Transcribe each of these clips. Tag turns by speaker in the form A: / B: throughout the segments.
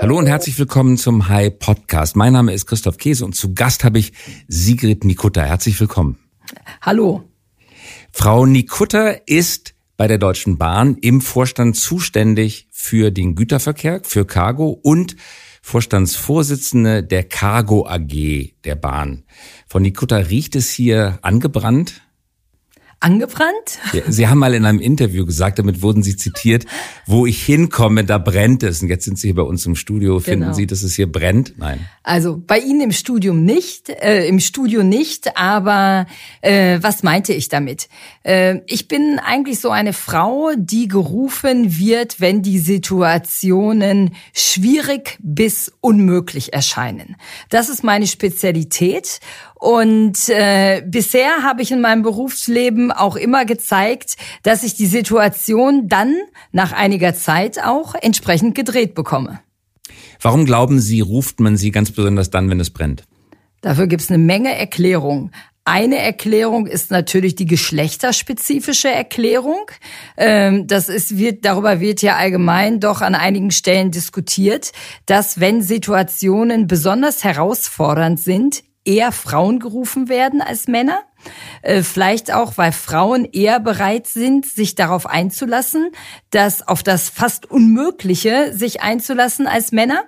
A: Hallo und herzlich willkommen zum High Podcast. Mein Name ist Christoph Käse und zu Gast habe ich Sigrid Nikutta. Herzlich willkommen.
B: Hallo.
A: Frau Nikutta ist bei der Deutschen Bahn im Vorstand zuständig für den Güterverkehr, für Cargo und Vorstandsvorsitzende der Cargo AG der Bahn. Von Nikutta riecht es hier angebrannt?
B: Angebrannt?
A: Ja, Sie haben mal in einem Interview gesagt, damit wurden Sie zitiert, wo ich hinkomme, da brennt es. Und jetzt sind Sie hier bei uns im Studio. Finden genau. Sie, dass es hier brennt? Nein.
B: Also bei Ihnen im Studium nicht, äh, im Studio nicht, aber äh, was meinte ich damit? Äh, ich bin eigentlich so eine Frau, die gerufen wird, wenn die Situationen schwierig bis unmöglich erscheinen. Das ist meine Spezialität und äh, bisher habe ich in meinem Berufsleben auch immer gezeigt, dass ich die Situation dann nach einiger Zeit auch entsprechend gedreht bekomme.
A: Warum glauben Sie, ruft man sie ganz besonders dann, wenn es brennt?
B: Dafür gibt es eine Menge Erklärungen. Eine Erklärung ist natürlich die geschlechterspezifische Erklärung. Ähm, das ist, wird, darüber wird ja allgemein doch an einigen Stellen diskutiert, dass wenn Situationen besonders herausfordernd sind, eher Frauen gerufen werden als Männer. Äh, vielleicht auch, weil Frauen eher bereit sind, sich darauf einzulassen, dass auf das fast Unmögliche sich einzulassen als Männer.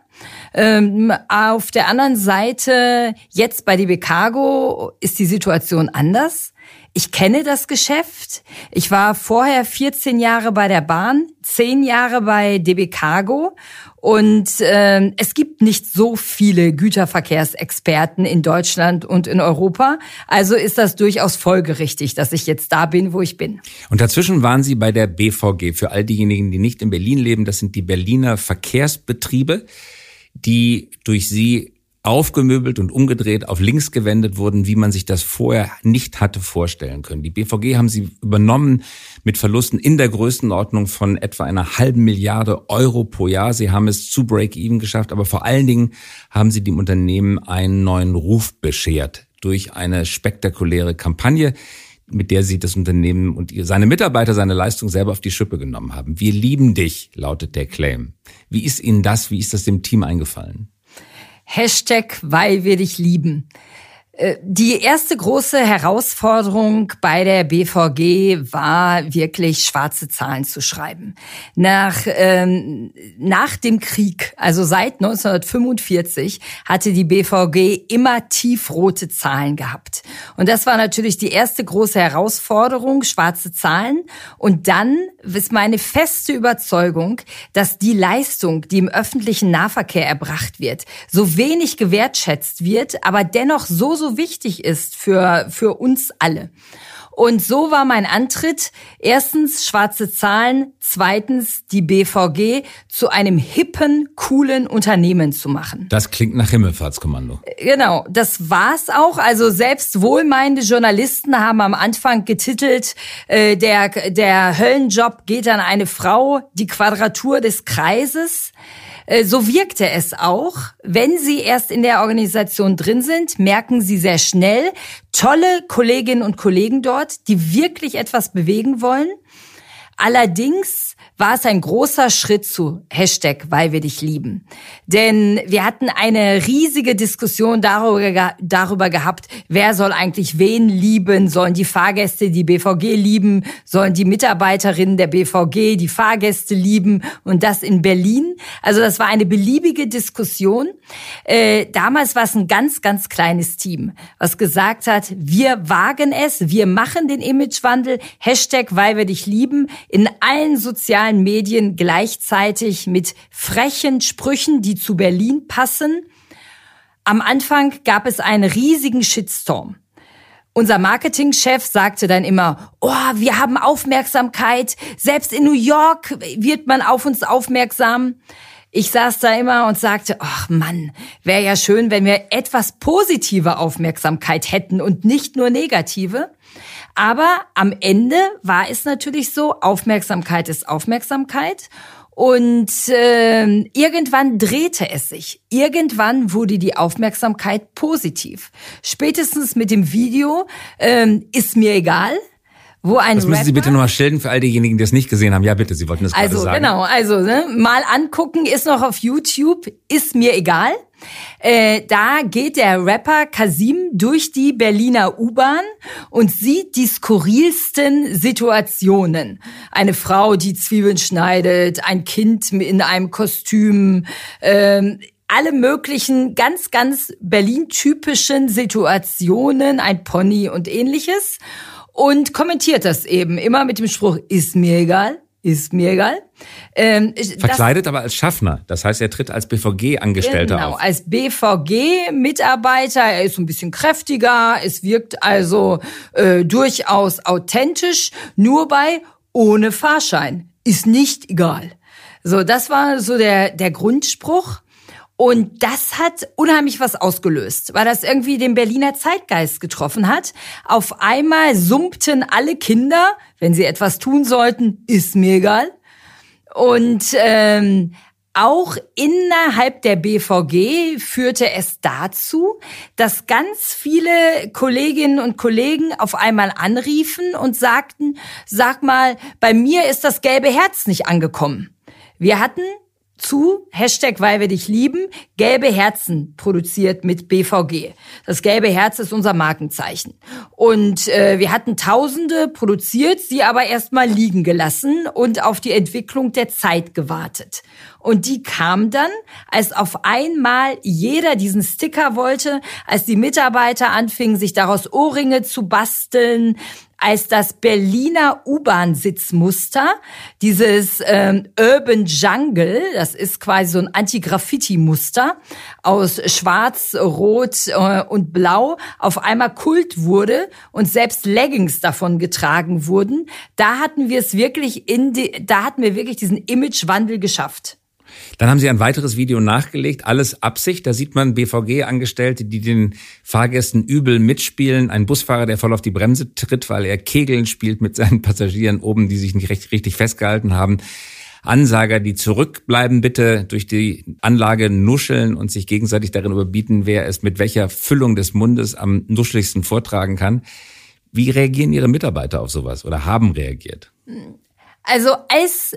B: Ähm, auf der anderen Seite, jetzt bei DB Cargo ist die Situation anders. Ich kenne das Geschäft. Ich war vorher 14 Jahre bei der Bahn, 10 Jahre bei DB Cargo und äh, es gibt nicht so viele Güterverkehrsexperten in Deutschland und in Europa. Also ist das durchaus folgerichtig, dass ich jetzt da bin, wo ich bin.
A: Und dazwischen waren Sie bei der BVG. Für all diejenigen, die nicht in Berlin leben, das sind die Berliner Verkehrsbetriebe, die durch Sie aufgemöbelt und umgedreht, auf links gewendet wurden, wie man sich das vorher nicht hatte vorstellen können. Die BVG haben sie übernommen mit Verlusten in der Größenordnung von etwa einer halben Milliarde Euro pro Jahr. Sie haben es zu Break-Even geschafft, aber vor allen Dingen haben sie dem Unternehmen einen neuen Ruf beschert durch eine spektakuläre Kampagne, mit der sie das Unternehmen und seine Mitarbeiter seine Leistung selber auf die Schippe genommen haben. Wir lieben dich, lautet der Claim. Wie ist Ihnen das, wie ist das dem Team eingefallen?
B: Hashtag, weil wir dich lieben. Äh, die erste große Herausforderung bei der BVG war wirklich schwarze Zahlen zu schreiben. Nach, ähm, nach dem Krieg, also seit 1945, hatte die BVG immer tiefrote Zahlen gehabt. Und das war natürlich die erste große Herausforderung, schwarze Zahlen. Und dann ist meine feste Überzeugung, dass die Leistung, die im öffentlichen Nahverkehr erbracht wird, so wenig gewertschätzt wird, aber dennoch so, so wichtig ist für, für uns alle. Und so war mein Antritt. Erstens schwarze Zahlen, zweitens die BVG zu einem hippen, coolen Unternehmen zu machen.
A: Das klingt nach Himmelfahrtskommando.
B: Genau, das war's auch. Also selbst wohlmeinende Journalisten haben am Anfang getitelt, äh, der, der Höllenjob geht an eine Frau, die Quadratur des Kreises. Äh, so wirkte es auch. Wenn Sie erst in der Organisation drin sind, merken Sie sehr schnell tolle Kolleginnen und Kollegen dort, die wirklich etwas bewegen wollen. Allerdings war es ein großer Schritt zu Hashtag, weil wir dich lieben. Denn wir hatten eine riesige Diskussion darüber, darüber gehabt, wer soll eigentlich wen lieben? Sollen die Fahrgäste die BVG lieben? Sollen die Mitarbeiterinnen der BVG die Fahrgäste lieben? Und das in Berlin. Also das war eine beliebige Diskussion. Äh, damals war es ein ganz, ganz kleines Team, was gesagt hat, wir wagen es, wir machen den Imagewandel, Hashtag, weil wir dich lieben, in allen sozialen Medien gleichzeitig mit frechen Sprüchen, die zu Berlin passen. Am Anfang gab es einen riesigen Shitstorm. Unser Marketingchef sagte dann immer, oh, wir haben Aufmerksamkeit. Selbst in New York wird man auf uns aufmerksam. Ich saß da immer und sagte, ach Mann, wäre ja schön, wenn wir etwas positive Aufmerksamkeit hätten und nicht nur negative. Aber am Ende war es natürlich so, Aufmerksamkeit ist Aufmerksamkeit. Und äh, irgendwann drehte es sich. Irgendwann wurde die Aufmerksamkeit positiv. Spätestens mit dem Video äh, ist mir egal wo ein
A: Das müssen Sie bitte nochmal schildern für all diejenigen, die es nicht gesehen haben. Ja, bitte, Sie wollten das gerade
B: also
A: sagen.
B: genau, also ne, mal angucken, ist noch auf YouTube, ist mir egal. Äh, da geht der Rapper Kasim durch die Berliner U-Bahn und sieht die skurrilsten Situationen. Eine Frau, die Zwiebeln schneidet, ein Kind in einem Kostüm, ähm, alle möglichen ganz, ganz Berlin-typischen Situationen, ein Pony und ähnliches und kommentiert das eben immer mit dem Spruch, ist mir egal, ist mir egal. Ähm, ich- das-
A: Verkleidet aber als Schaffner. Das heißt, er tritt als BVG-Angestellter
B: Genau,
A: auf.
B: als BVG-Mitarbeiter, er ist ein bisschen kräftiger, es wirkt also äh, durchaus authentisch, nur bei ohne Fahrschein. Ist nicht egal. So, das war so der, der Grundspruch. Und das hat unheimlich was ausgelöst, weil das irgendwie den Berliner Zeitgeist getroffen hat. Auf einmal summten alle Kinder, wenn sie etwas tun sollten, ist mir egal. Und ähm, auch innerhalb der BVG führte es dazu, dass ganz viele Kolleginnen und Kollegen auf einmal anriefen und sagten, sag mal, bei mir ist das gelbe Herz nicht angekommen. Wir hatten zu Hashtag weil wir dich lieben gelbe Herzen produziert mit BVG. Das gelbe Herz ist unser Markenzeichen. Und äh, wir hatten Tausende produziert, sie aber erstmal liegen gelassen und auf die Entwicklung der Zeit gewartet. Und die kam dann, als auf einmal jeder diesen Sticker wollte, als die Mitarbeiter anfingen, sich daraus Ohrringe zu basteln, als das Berliner U-Bahn-Sitzmuster, dieses ähm, Urban Jungle, das ist quasi so ein Anti-Graffiti-Muster aus Schwarz, Rot äh, und Blau, auf einmal Kult wurde und selbst Leggings davon getragen wurden, da hatten wir es wirklich in die, da hatten wir wirklich diesen Imagewandel geschafft.
A: Dann haben Sie ein weiteres Video nachgelegt, alles Absicht. Da sieht man BVG-Angestellte, die den Fahrgästen übel mitspielen. Ein Busfahrer, der voll auf die Bremse tritt, weil er Kegeln spielt mit seinen Passagieren oben, die sich nicht recht, richtig festgehalten haben. Ansager, die zurückbleiben, bitte durch die Anlage nuscheln und sich gegenseitig darin überbieten, wer es mit welcher Füllung des Mundes am nuscheligsten vortragen kann. Wie reagieren Ihre Mitarbeiter auf sowas oder haben reagiert?
B: Also als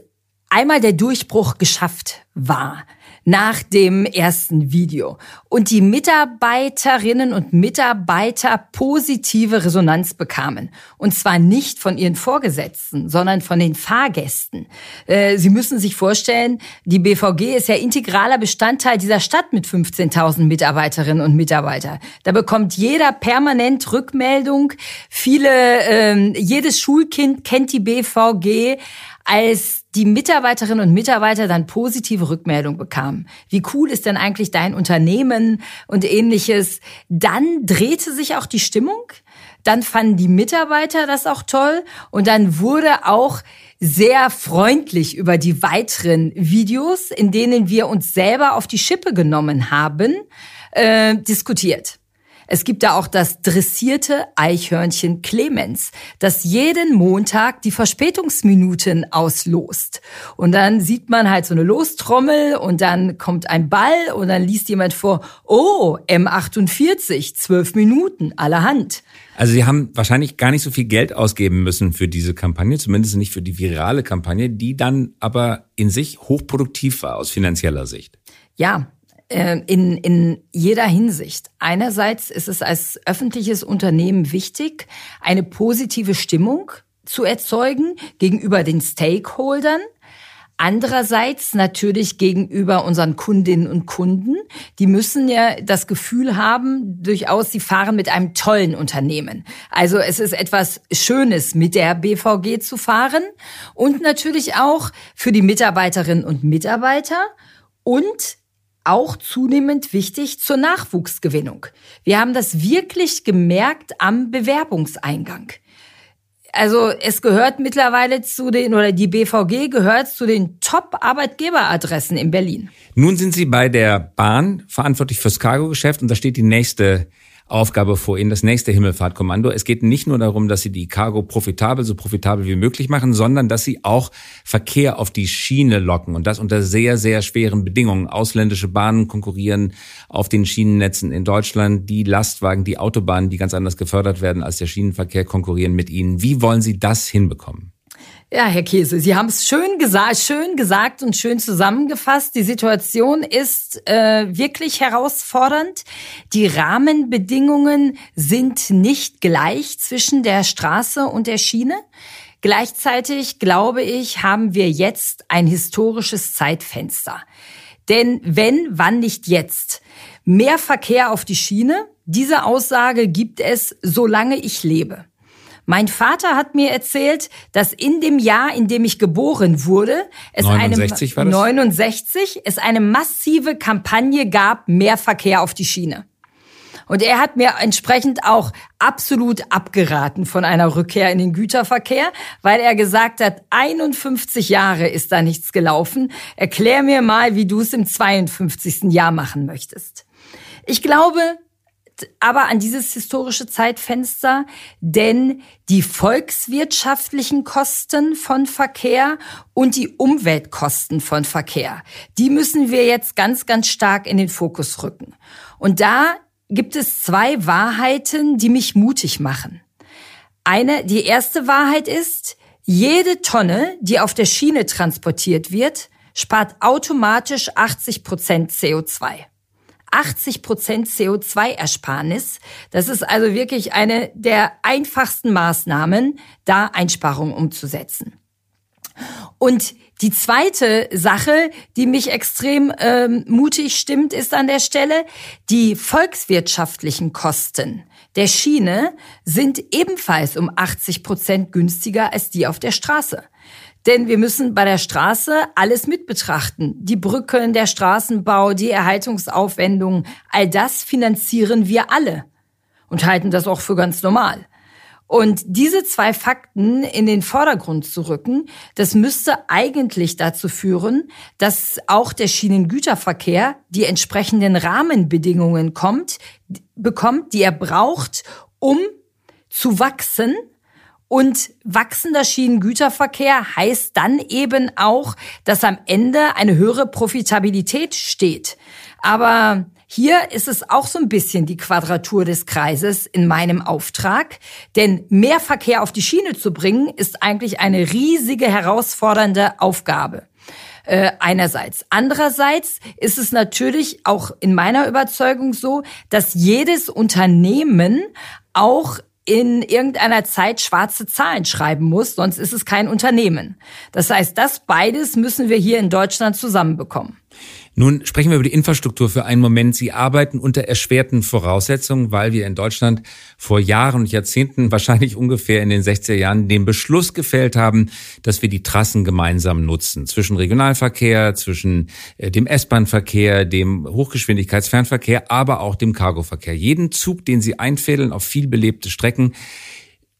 B: einmal der Durchbruch geschafft war nach dem ersten Video und die Mitarbeiterinnen und Mitarbeiter positive Resonanz bekamen. Und zwar nicht von ihren Vorgesetzten, sondern von den Fahrgästen. Äh, Sie müssen sich vorstellen, die BVG ist ja integraler Bestandteil dieser Stadt mit 15.000 Mitarbeiterinnen und Mitarbeitern. Da bekommt jeder permanent Rückmeldung. Viele, ähm, jedes Schulkind kennt die BVG als die Mitarbeiterinnen und Mitarbeiter dann positive Rückmeldung bekamen. Wie cool ist denn eigentlich dein Unternehmen und ähnliches? Dann drehte sich auch die Stimmung. Dann fanden die Mitarbeiter das auch toll. Und dann wurde auch sehr freundlich über die weiteren Videos, in denen wir uns selber auf die Schippe genommen haben, äh, diskutiert. Es gibt da auch das dressierte Eichhörnchen Clemens, das jeden Montag die Verspätungsminuten auslost. Und dann sieht man halt so eine Lostrommel und dann kommt ein Ball und dann liest jemand vor, oh, M48, zwölf Minuten, allerhand.
A: Also Sie haben wahrscheinlich gar nicht so viel Geld ausgeben müssen für diese Kampagne, zumindest nicht für die virale Kampagne, die dann aber in sich hochproduktiv war aus finanzieller Sicht.
B: Ja, in, in jeder Hinsicht. Einerseits ist es als öffentliches Unternehmen wichtig, eine positive Stimmung zu erzeugen gegenüber den Stakeholdern. Andererseits natürlich gegenüber unseren Kundinnen und Kunden. Die müssen ja das Gefühl haben, durchaus, sie fahren mit einem tollen Unternehmen. Also es ist etwas Schönes, mit der BVG zu fahren. Und natürlich auch für die Mitarbeiterinnen und Mitarbeiter und auch zunehmend wichtig zur Nachwuchsgewinnung. Wir haben das wirklich gemerkt am Bewerbungseingang. Also es gehört mittlerweile zu den, oder die BVG gehört zu den Top-Arbeitgeberadressen in Berlin.
A: Nun sind Sie bei der Bahn verantwortlich fürs Cargo-Geschäft und da steht die nächste Aufgabe vor Ihnen, das nächste Himmelfahrtkommando. Es geht nicht nur darum, dass Sie die Cargo profitabel, so profitabel wie möglich machen, sondern dass Sie auch Verkehr auf die Schiene locken und das unter sehr, sehr schweren Bedingungen. Ausländische Bahnen konkurrieren auf den Schienennetzen in Deutschland. Die Lastwagen, die Autobahnen, die ganz anders gefördert werden als der Schienenverkehr, konkurrieren mit Ihnen. Wie wollen Sie das hinbekommen?
B: Ja, Herr Käse, Sie haben es schön gesagt, schön gesagt und schön zusammengefasst. Die Situation ist äh, wirklich herausfordernd. Die Rahmenbedingungen sind nicht gleich zwischen der Straße und der Schiene. Gleichzeitig, glaube ich, haben wir jetzt ein historisches Zeitfenster. Denn wenn, wann nicht jetzt? Mehr Verkehr auf die Schiene? Diese Aussage gibt es, solange ich lebe. Mein Vater hat mir erzählt, dass in dem Jahr, in dem ich geboren wurde, es
A: 69
B: eine, 69 es eine massive Kampagne gab, mehr Verkehr auf die Schiene. Und er hat mir entsprechend auch absolut abgeraten von einer Rückkehr in den Güterverkehr, weil er gesagt hat, 51 Jahre ist da nichts gelaufen. Erklär mir mal, wie du es im 52. Jahr machen möchtest. Ich glaube, aber an dieses historische Zeitfenster, denn die volkswirtschaftlichen Kosten von Verkehr und die Umweltkosten von Verkehr, die müssen wir jetzt ganz, ganz stark in den Fokus rücken. Und da gibt es zwei Wahrheiten, die mich mutig machen. Eine, die erste Wahrheit ist, jede Tonne, die auf der Schiene transportiert wird, spart automatisch 80 Prozent CO2. 80 Prozent CO2-Ersparnis. Das ist also wirklich eine der einfachsten Maßnahmen, da Einsparungen umzusetzen. Und die zweite Sache, die mich extrem ähm, mutig stimmt, ist an der Stelle, die volkswirtschaftlichen Kosten der Schiene sind ebenfalls um 80 Prozent günstiger als die auf der Straße. Denn wir müssen bei der Straße alles mit betrachten. Die Brücken, der Straßenbau, die Erhaltungsaufwendungen, all das finanzieren wir alle und halten das auch für ganz normal. Und diese zwei Fakten in den Vordergrund zu rücken, das müsste eigentlich dazu führen, dass auch der Schienengüterverkehr die entsprechenden Rahmenbedingungen kommt, bekommt, die er braucht, um zu wachsen und wachsender Schienengüterverkehr heißt dann eben auch, dass am Ende eine höhere Profitabilität steht. Aber hier ist es auch so ein bisschen die Quadratur des Kreises in meinem Auftrag, denn mehr Verkehr auf die Schiene zu bringen, ist eigentlich eine riesige herausfordernde Aufgabe. Äh, einerseits. Andererseits ist es natürlich auch in meiner Überzeugung so, dass jedes Unternehmen auch in irgendeiner Zeit schwarze Zahlen schreiben muss, sonst ist es kein Unternehmen. Das heißt, das beides müssen wir hier in Deutschland zusammenbekommen.
A: Nun sprechen wir über die Infrastruktur für einen Moment. Sie arbeiten unter erschwerten Voraussetzungen, weil wir in Deutschland vor Jahren und Jahrzehnten, wahrscheinlich ungefähr in den 60er Jahren, den Beschluss gefällt haben, dass wir die Trassen gemeinsam nutzen. Zwischen Regionalverkehr, zwischen äh, dem S-Bahn-Verkehr, dem Hochgeschwindigkeitsfernverkehr, aber auch dem Cargoverkehr. Jeden Zug, den Sie einfädeln auf viel belebte Strecken,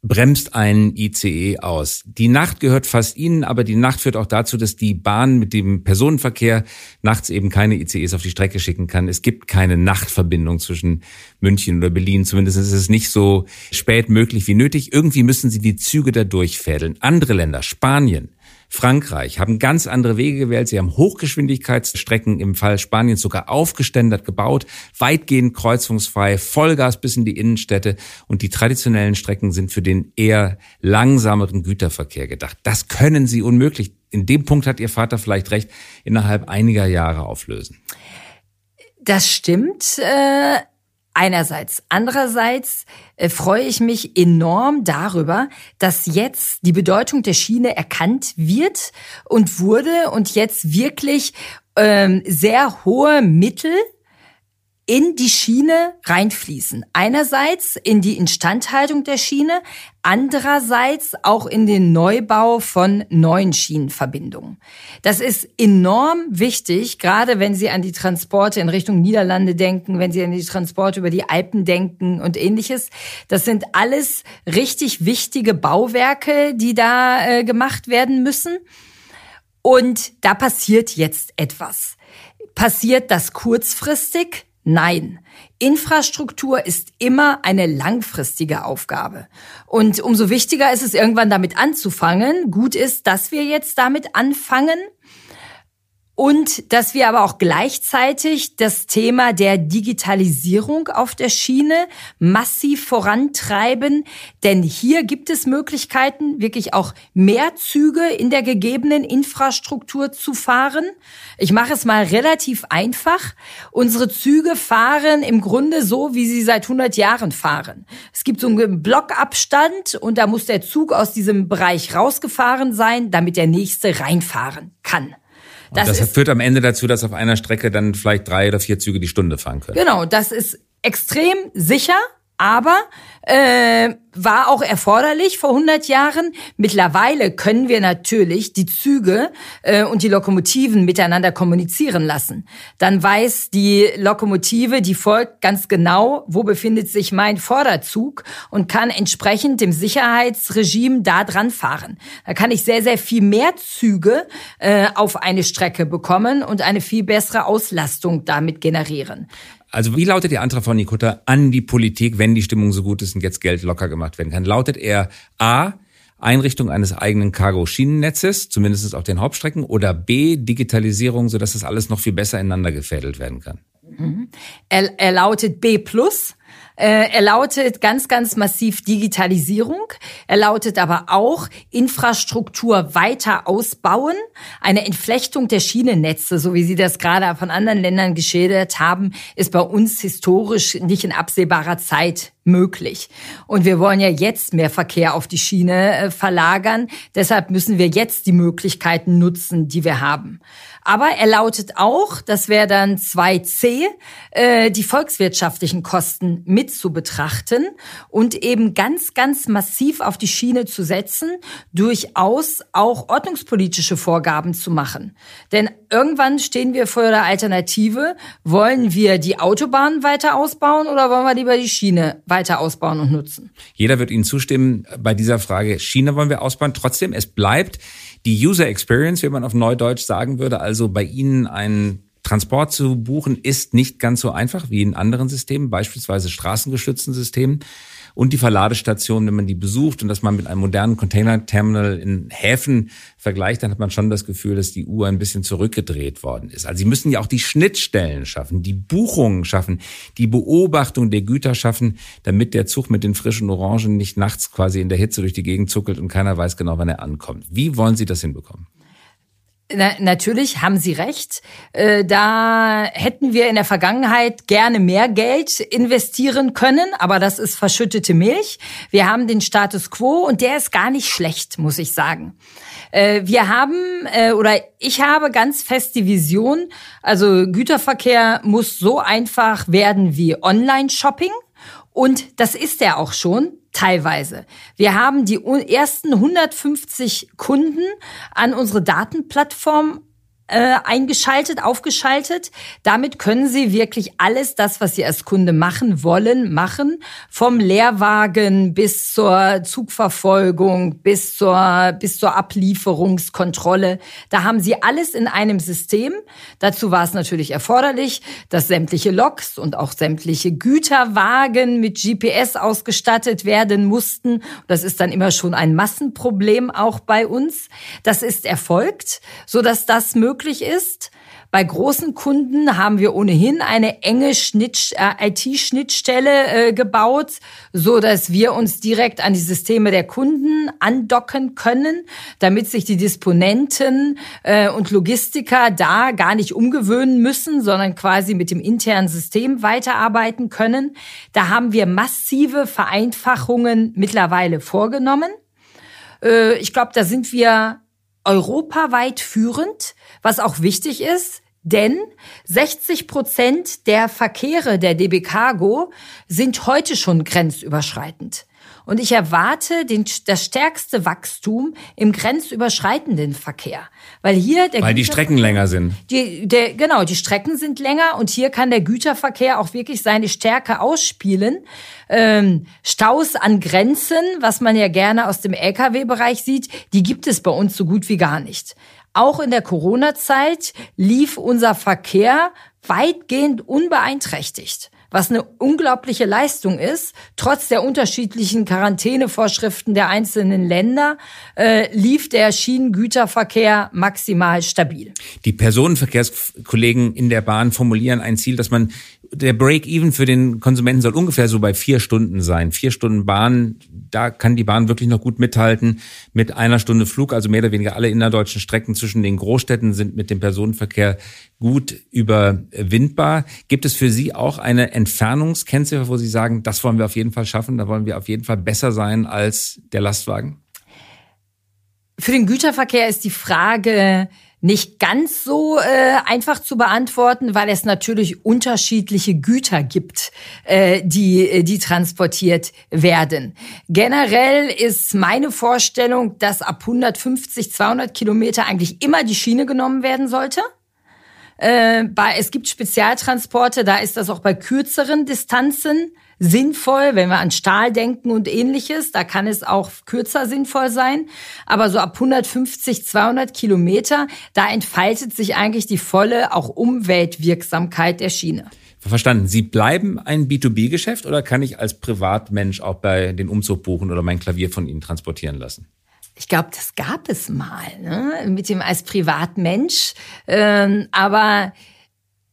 A: bremst einen ICE aus. Die Nacht gehört fast Ihnen, aber die Nacht führt auch dazu, dass die Bahn mit dem Personenverkehr nachts eben keine ICEs auf die Strecke schicken kann. Es gibt keine Nachtverbindung zwischen München oder Berlin. Zumindest ist es nicht so spät möglich wie nötig. Irgendwie müssen Sie die Züge da durchfädeln. Andere Länder, Spanien, Frankreich haben ganz andere Wege gewählt. Sie haben Hochgeschwindigkeitsstrecken im Fall Spaniens sogar aufgeständert gebaut, weitgehend kreuzungsfrei, Vollgas bis in die Innenstädte und die traditionellen Strecken sind für den eher langsameren Güterverkehr gedacht. Das können sie unmöglich. In dem Punkt hat Ihr Vater vielleicht recht, innerhalb einiger Jahre auflösen.
B: Das stimmt. Äh Einerseits. Andererseits äh, freue ich mich enorm darüber, dass jetzt die Bedeutung der Schiene erkannt wird und wurde und jetzt wirklich ähm, sehr hohe Mittel in die Schiene reinfließen. Einerseits in die Instandhaltung der Schiene, andererseits auch in den Neubau von neuen Schienenverbindungen. Das ist enorm wichtig, gerade wenn Sie an die Transporte in Richtung Niederlande denken, wenn Sie an die Transporte über die Alpen denken und ähnliches. Das sind alles richtig wichtige Bauwerke, die da äh, gemacht werden müssen. Und da passiert jetzt etwas. Passiert das kurzfristig? Nein. Infrastruktur ist immer eine langfristige Aufgabe. Und umso wichtiger ist es, irgendwann damit anzufangen. Gut ist, dass wir jetzt damit anfangen. Und dass wir aber auch gleichzeitig das Thema der Digitalisierung auf der Schiene massiv vorantreiben. Denn hier gibt es Möglichkeiten, wirklich auch mehr Züge in der gegebenen Infrastruktur zu fahren. Ich mache es mal relativ einfach. Unsere Züge fahren im Grunde so, wie sie seit 100 Jahren fahren. Es gibt so einen Blockabstand und da muss der Zug aus diesem Bereich rausgefahren sein, damit der nächste reinfahren kann.
A: Das, das führt am Ende dazu, dass auf einer Strecke dann vielleicht drei oder vier Züge die Stunde fahren können.
B: Genau, das ist extrem sicher, aber äh, war auch erforderlich vor 100 Jahren. Mittlerweile können wir natürlich die Züge äh, und die Lokomotiven miteinander kommunizieren lassen. Dann weiß die Lokomotive, die folgt ganz genau, wo befindet sich mein Vorderzug und kann entsprechend dem Sicherheitsregime da dran fahren. Da kann ich sehr, sehr viel mehr Züge äh, auf eine Strecke bekommen und eine viel bessere Auslastung damit generieren.
A: Also wie lautet die Antrag von Nikutta an die Politik, wenn die Stimmung so gut ist und jetzt Geld locker gemacht werden kann? Lautet er A, Einrichtung eines eigenen Cargo-Schienennetzes, zumindest auf den Hauptstrecken, oder B, Digitalisierung, sodass das alles noch viel besser ineinander gefädelt werden kann?
B: Mhm. Er, er lautet B plus. Äh, er lautet ganz, ganz massiv Digitalisierung. Er lautet aber auch Infrastruktur weiter ausbauen, eine Entflechtung der Schienennetze, so wie Sie das gerade von anderen Ländern geschildert haben, ist bei uns historisch nicht in absehbarer Zeit möglich. Und wir wollen ja jetzt mehr Verkehr auf die Schiene äh, verlagern. Deshalb müssen wir jetzt die Möglichkeiten nutzen, die wir haben. Aber er lautet auch, das wäre dann 2c, äh, die volkswirtschaftlichen Kosten mit zu betrachten und eben ganz, ganz massiv auf die Schiene zu setzen, durchaus auch ordnungspolitische Vorgaben zu machen. Denn irgendwann stehen wir vor der Alternative, wollen wir die Autobahn weiter ausbauen oder wollen wir lieber die Schiene weiter ausbauen und nutzen?
A: Jeder wird Ihnen zustimmen bei dieser Frage, Schiene wollen wir ausbauen. Trotzdem, es bleibt die User Experience, wie man auf Neudeutsch sagen würde, also bei Ihnen einen Transport zu buchen, ist nicht ganz so einfach wie in anderen Systemen, beispielsweise straßengeschützten Systemen und die Verladestation, wenn man die besucht und das man mit einem modernen Container-Terminal in Häfen vergleicht, dann hat man schon das Gefühl, dass die Uhr ein bisschen zurückgedreht worden ist. Also sie müssen ja auch die Schnittstellen schaffen, die Buchungen schaffen, die Beobachtung der Güter schaffen, damit der Zug mit den frischen Orangen nicht nachts quasi in der Hitze durch die Gegend zuckelt und keiner weiß genau, wann er ankommt. Wie wollen Sie das hinbekommen?
B: Na, natürlich haben Sie recht. Äh, da hätten wir in der Vergangenheit gerne mehr Geld investieren können, aber das ist verschüttete Milch. Wir haben den Status quo und der ist gar nicht schlecht, muss ich sagen. Äh, wir haben äh, oder ich habe ganz fest die Vision, also Güterverkehr muss so einfach werden wie Online-Shopping. Und das ist er auch schon teilweise. Wir haben die ersten 150 Kunden an unsere Datenplattform äh, eingeschaltet, aufgeschaltet. Damit können Sie wirklich alles das, was Sie als Kunde machen wollen, machen. Vom Leerwagen bis zur Zugverfolgung, bis zur, bis zur Ablieferungskontrolle. Da haben Sie alles in einem System. Dazu war es natürlich erforderlich, dass sämtliche Loks und auch sämtliche Güterwagen mit GPS ausgestattet werden mussten. Das ist dann immer schon ein Massenproblem auch bei uns. Das ist erfolgt, so dass das möglich möglich ist. Bei großen Kunden haben wir ohnehin eine enge äh, IT-Schnittstelle äh, gebaut, so dass wir uns direkt an die Systeme der Kunden andocken können, damit sich die Disponenten äh, und Logistiker da gar nicht umgewöhnen müssen, sondern quasi mit dem internen System weiterarbeiten können. Da haben wir massive Vereinfachungen mittlerweile vorgenommen. Äh, ich glaube, da sind wir europaweit führend, was auch wichtig ist, denn 60 Prozent der Verkehre der DB Cargo sind heute schon grenzüberschreitend. Und ich erwarte den, das stärkste Wachstum im grenzüberschreitenden Verkehr. Weil hier
A: der Weil die Strecken länger sind.
B: Die, der, genau, die Strecken sind länger und hier kann der Güterverkehr auch wirklich seine Stärke ausspielen. Ähm, Staus an Grenzen, was man ja gerne aus dem Lkw-Bereich sieht, die gibt es bei uns so gut wie gar nicht. Auch in der Corona-Zeit lief unser Verkehr weitgehend unbeeinträchtigt was eine unglaubliche Leistung ist. Trotz der unterschiedlichen Quarantänevorschriften der einzelnen Länder äh, lief der Schienengüterverkehr maximal stabil.
A: Die Personenverkehrskollegen in der Bahn formulieren ein Ziel, dass man der Break-Even für den Konsumenten soll ungefähr so bei vier Stunden sein. Vier Stunden Bahn, da kann die Bahn wirklich noch gut mithalten. Mit einer Stunde Flug, also mehr oder weniger alle innerdeutschen Strecken zwischen den Großstädten sind mit dem Personenverkehr gut überwindbar. Gibt es für Sie auch eine Entfernungskennziffer, wo Sie sagen, das wollen wir auf jeden Fall schaffen, da wollen wir auf jeden Fall besser sein als der Lastwagen?
B: Für den Güterverkehr ist die Frage, nicht ganz so äh, einfach zu beantworten, weil es natürlich unterschiedliche Güter gibt, äh, die, äh, die transportiert werden. Generell ist meine Vorstellung, dass ab 150, 200 Kilometer eigentlich immer die Schiene genommen werden sollte. Äh, bei, es gibt Spezialtransporte, da ist das auch bei kürzeren Distanzen sinnvoll, wenn wir an Stahl denken und ähnliches. Da kann es auch kürzer sinnvoll sein. Aber so ab 150, 200 Kilometer, da entfaltet sich eigentlich die volle auch Umweltwirksamkeit der Schiene.
A: Verstanden. Sie bleiben ein B2B-Geschäft oder kann ich als Privatmensch auch bei den Umzug buchen oder mein Klavier von Ihnen transportieren lassen?
B: Ich glaube, das gab es mal, ne? mit dem als Privatmensch. Ähm, aber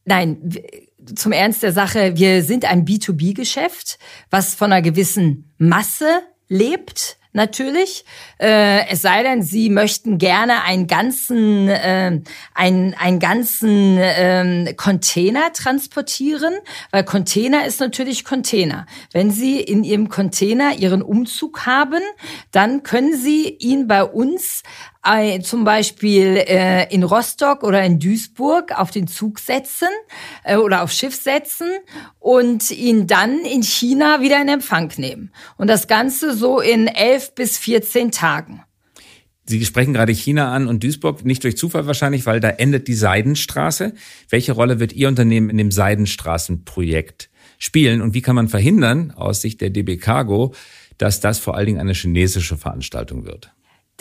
B: nein, zum Ernst der Sache, wir sind ein B2B-Geschäft, was von einer gewissen Masse lebt natürlich. Äh, es sei denn, Sie möchten gerne einen ganzen, äh, einen, einen ganzen äh, Container transportieren, weil Container ist natürlich Container. Wenn Sie in Ihrem Container Ihren Umzug haben, dann können Sie ihn bei uns zum Beispiel äh, in Rostock oder in Duisburg auf den Zug setzen äh, oder auf Schiff setzen und ihn dann in China wieder in Empfang nehmen. Und das Ganze so in elf bis 14 Tagen.
A: Sie sprechen gerade China an und Duisburg, nicht durch Zufall wahrscheinlich, weil da endet die Seidenstraße. Welche Rolle wird Ihr Unternehmen in dem Seidenstraßenprojekt spielen und wie kann man verhindern, aus Sicht der DB Cargo, dass das vor allen Dingen eine chinesische Veranstaltung wird?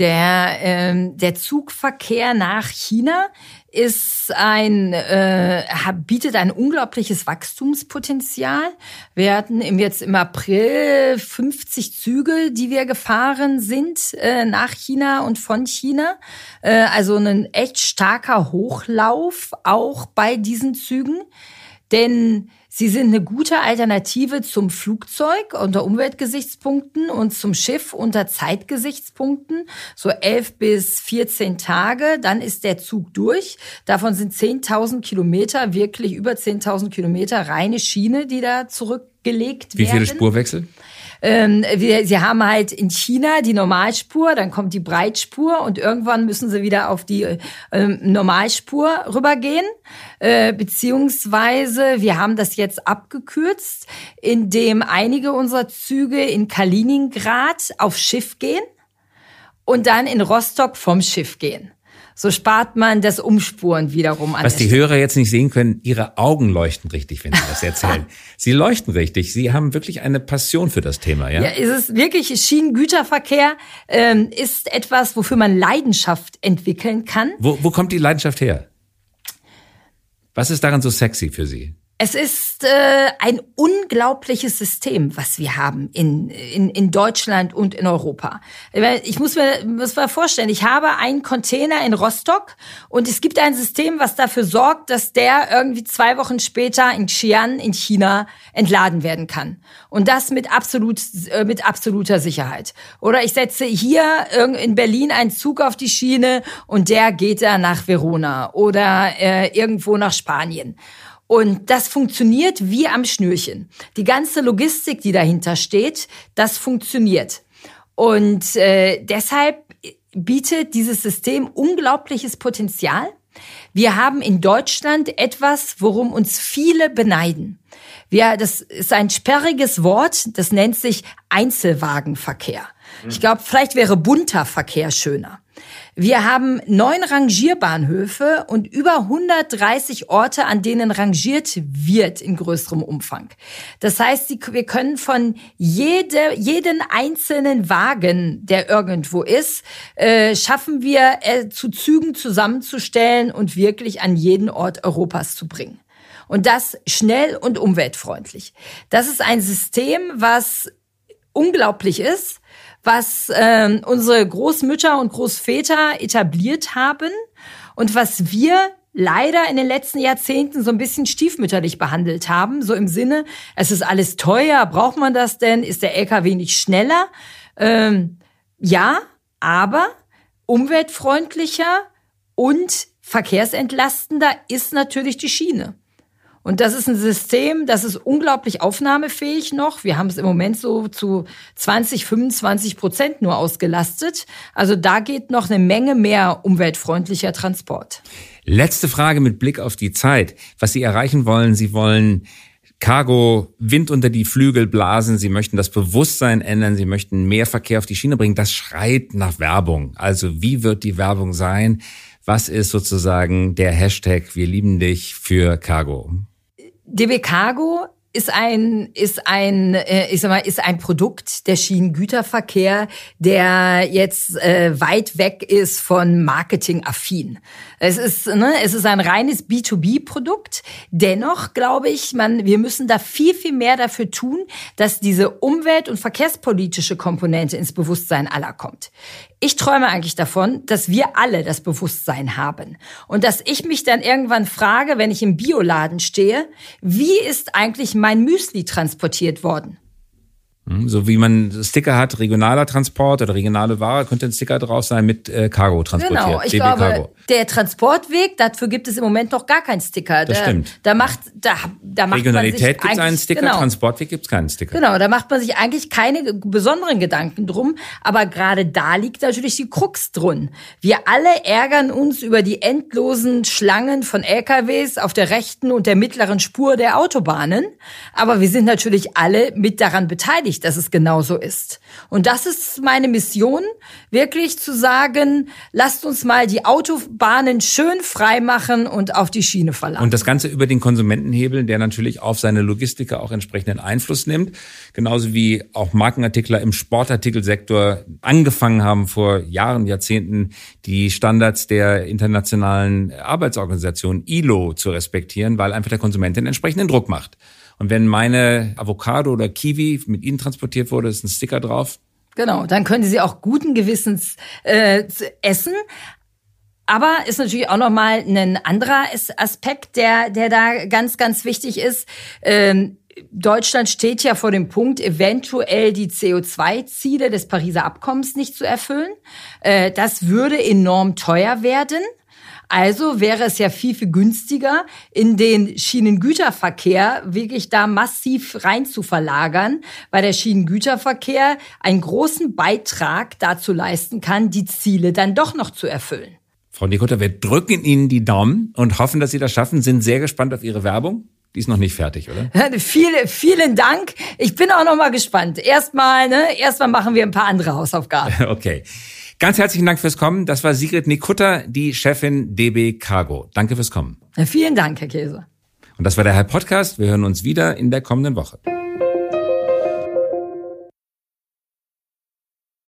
B: Der, ähm, der Zugverkehr nach China ist ein, äh, bietet ein unglaubliches Wachstumspotenzial. Wir hatten im, jetzt im April 50 Züge, die wir gefahren sind äh, nach China und von China. Äh, also ein echt starker Hochlauf auch bei diesen Zügen. Denn Sie sind eine gute Alternative zum Flugzeug unter Umweltgesichtspunkten und zum Schiff unter Zeitgesichtspunkten. So elf bis 14 Tage, dann ist der Zug durch. Davon sind 10.000 Kilometer, wirklich über 10.000 Kilometer reine Schiene, die da zurückgelegt
A: werden. Wie viele Spurwechsel?
B: Ähm, wir, sie haben halt in China die Normalspur, dann kommt die Breitspur und irgendwann müssen sie wieder auf die ähm, Normalspur rübergehen. Äh, beziehungsweise wir haben das jetzt abgekürzt, indem einige unserer Züge in Kaliningrad auf Schiff gehen und dann in Rostock vom Schiff gehen. So spart man das Umspuren wiederum an.
A: Was die Hörer jetzt nicht sehen können, ihre Augen leuchten richtig, wenn Sie das erzählen. Sie leuchten richtig. Sie haben wirklich eine Passion für das Thema, ja? Ja,
B: ist es wirklich Schienengüterverkehr ähm, ist etwas, wofür man Leidenschaft entwickeln kann.
A: Wo, wo kommt die Leidenschaft her? Was ist daran so sexy für Sie?
B: Es ist äh, ein unglaubliches System, was wir haben in, in, in Deutschland und in Europa. Ich muss mir, muss mir vorstellen, ich habe einen Container in Rostock und es gibt ein System, was dafür sorgt, dass der irgendwie zwei Wochen später in Xi'an in China entladen werden kann. Und das mit, absolut, äh, mit absoluter Sicherheit. Oder ich setze hier in Berlin einen Zug auf die Schiene und der geht dann nach Verona oder äh, irgendwo nach Spanien. Und das funktioniert wie am Schnürchen. Die ganze Logistik, die dahinter steht, das funktioniert. Und äh, deshalb bietet dieses System unglaubliches Potenzial. Wir haben in Deutschland etwas, worum uns viele beneiden. Wir, das ist ein sperriges Wort, das nennt sich Einzelwagenverkehr. Ich glaube, vielleicht wäre bunter Verkehr schöner. Wir haben neun Rangierbahnhöfe und über 130 Orte, an denen rangiert wird in größerem Umfang. Das heißt, wir können von jede, jeden einzelnen Wagen, der irgendwo ist, äh, schaffen wir äh, zu Zügen zusammenzustellen und wirklich an jeden Ort Europas zu bringen. Und das schnell und umweltfreundlich. Das ist ein System, was unglaublich ist was ähm, unsere Großmütter und Großväter etabliert haben und was wir leider in den letzten Jahrzehnten so ein bisschen stiefmütterlich behandelt haben, so im Sinne, es ist alles teuer, braucht man das denn? Ist der LKW nicht schneller? Ähm, ja, aber umweltfreundlicher und verkehrsentlastender ist natürlich die Schiene. Und das ist ein System, das ist unglaublich aufnahmefähig noch. Wir haben es im Moment so zu 20, 25 Prozent nur ausgelastet. Also da geht noch eine Menge mehr umweltfreundlicher Transport.
A: Letzte Frage mit Blick auf die Zeit. Was Sie erreichen wollen, Sie wollen Cargo Wind unter die Flügel blasen, sie möchten das Bewusstsein ändern, sie möchten mehr Verkehr auf die Schiene bringen. Das schreit nach Werbung. Also wie wird die Werbung sein? Was ist sozusagen der Hashtag Wir lieben dich für Cargo?
B: DB Cargo ist ein ist ein äh, ich sag mal ist ein Produkt der Schienengüterverkehr, der jetzt äh, weit weg ist von Marketing affin. Es ist ne, es ist ein reines B2B Produkt. Dennoch glaube ich, man wir müssen da viel viel mehr dafür tun, dass diese umwelt- und verkehrspolitische Komponente ins Bewusstsein aller kommt. Ich träume eigentlich davon, dass wir alle das Bewusstsein haben und dass ich mich dann irgendwann frage, wenn ich im Bioladen stehe, wie ist eigentlich mein Müsli transportiert worden?
A: Hm, so wie man Sticker hat, regionaler Transport oder regionale Ware, könnte ein Sticker drauf sein mit äh, Cargo transportiert.
B: Genau, ich DB glaube, Cargo. der Transportweg, dafür gibt es im Moment noch gar keinen Sticker.
A: Das
B: da,
A: stimmt.
B: Da macht, da, da macht
A: Regionalität gibt es einen Sticker, genau, Transportweg gibt es keinen Sticker.
B: Genau, da macht man sich eigentlich keine besonderen Gedanken drum. Aber gerade da liegt natürlich die Krux drin. Wir alle ärgern uns über die endlosen Schlangen von LKWs auf der rechten und der mittleren Spur der Autobahnen. Aber wir sind natürlich alle mit daran beteiligt dass es genauso ist. Und das ist meine Mission, wirklich zu sagen, lasst uns mal die Autobahnen schön frei machen und auf die Schiene verlassen.
A: Und das Ganze über den Konsumentenhebel, der natürlich auf seine Logistiker auch entsprechenden Einfluss nimmt. Genauso wie auch Markenartikler im Sportartikelsektor angefangen haben, vor Jahren, Jahrzehnten die Standards der internationalen Arbeitsorganisation ILO zu respektieren, weil einfach der Konsument den entsprechenden Druck macht. Und wenn meine Avocado oder Kiwi mit Ihnen transportiert wurde, ist ein Sticker drauf.
B: Genau, dann können Sie sie auch guten Gewissens äh, essen. Aber ist natürlich auch noch mal ein anderer Aspekt, der der da ganz ganz wichtig ist. Ähm, Deutschland steht ja vor dem Punkt, eventuell die CO2-Ziele des Pariser Abkommens nicht zu erfüllen. Äh, das würde enorm teuer werden. Also wäre es ja viel, viel günstiger, in den Schienengüterverkehr wirklich da massiv rein zu verlagern, weil der Schienengüterverkehr einen großen Beitrag dazu leisten kann, die Ziele dann doch noch zu erfüllen.
A: Frau Nikota, wir drücken Ihnen die Daumen und hoffen, dass Sie das schaffen, sind sehr gespannt auf Ihre Werbung. Die ist noch nicht fertig, oder?
B: Viele, vielen Dank. Ich bin auch noch mal gespannt. Erstmal, ne, erstmal machen wir ein paar andere Hausaufgaben.
A: Okay. Ganz herzlichen Dank fürs Kommen. Das war Sigrid Nikutta, die Chefin DB Cargo. Danke fürs Kommen.
B: Vielen Dank, Herr Käse.
A: Und das war der Herr Podcast. Wir hören uns wieder in der kommenden Woche.